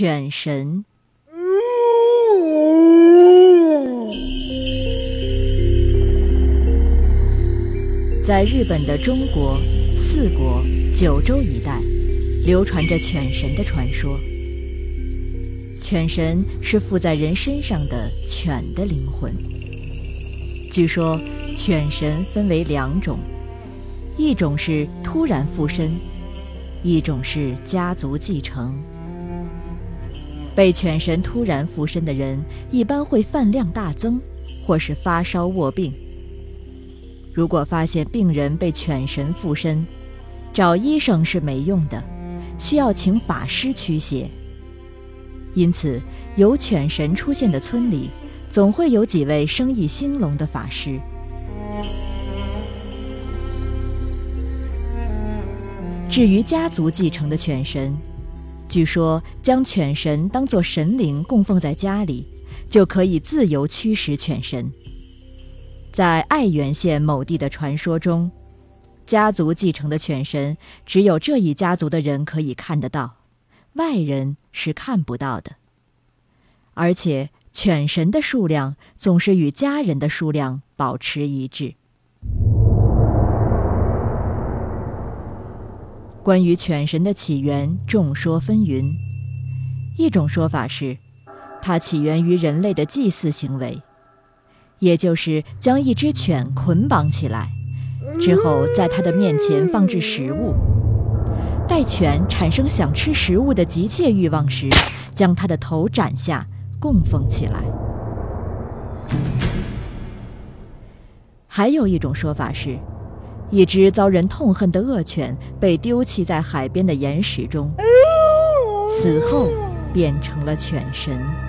犬神。在日本的中国、四国、九州一带，流传着犬神的传说。犬神是附在人身上的犬的灵魂。据说，犬神分为两种，一种是突然附身，一种是家族继承。被犬神突然附身的人，一般会饭量大增，或是发烧卧病。如果发现病人被犬神附身，找医生是没用的，需要请法师驱邪。因此，有犬神出现的村里，总会有几位生意兴隆的法师。至于家族继承的犬神，据说将犬神当作神灵供奉在家里，就可以自由驱使犬神。在爱媛县某地的传说中，家族继承的犬神只有这一家族的人可以看得到。外人是看不到的，而且犬神的数量总是与家人的数量保持一致。关于犬神的起源，众说纷纭。一种说法是，它起源于人类的祭祀行为，也就是将一只犬捆绑起来，之后在它的面前放置食物。待犬产生想吃食物的急切欲望时，将它的头斩下，供奉起来。还有一种说法是，一只遭人痛恨的恶犬被丢弃在海边的岩石中，死后变成了犬神。